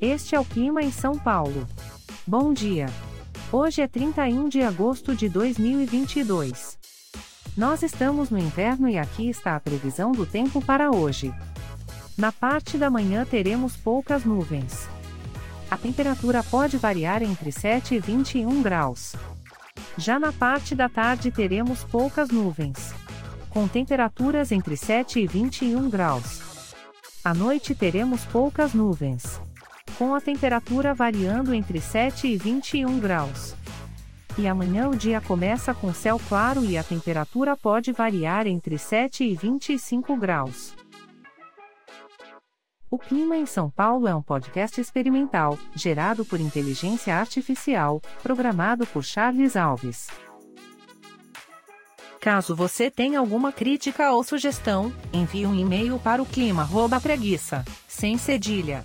Este é o clima em São Paulo. Bom dia. Hoje é 31 de agosto de 2022. Nós estamos no inverno e aqui está a previsão do tempo para hoje. Na parte da manhã teremos poucas nuvens. A temperatura pode variar entre 7 e 21 graus. Já na parte da tarde teremos poucas nuvens. Com temperaturas entre 7 e 21 graus. À noite teremos poucas nuvens com a temperatura variando entre 7 e 21 graus. E amanhã o dia começa com céu claro e a temperatura pode variar entre 7 e 25 graus. O Clima em São Paulo é um podcast experimental, gerado por inteligência artificial, programado por Charles Alves. Caso você tenha alguma crítica ou sugestão, envie um e-mail para o clima@preguiça, sem cedilha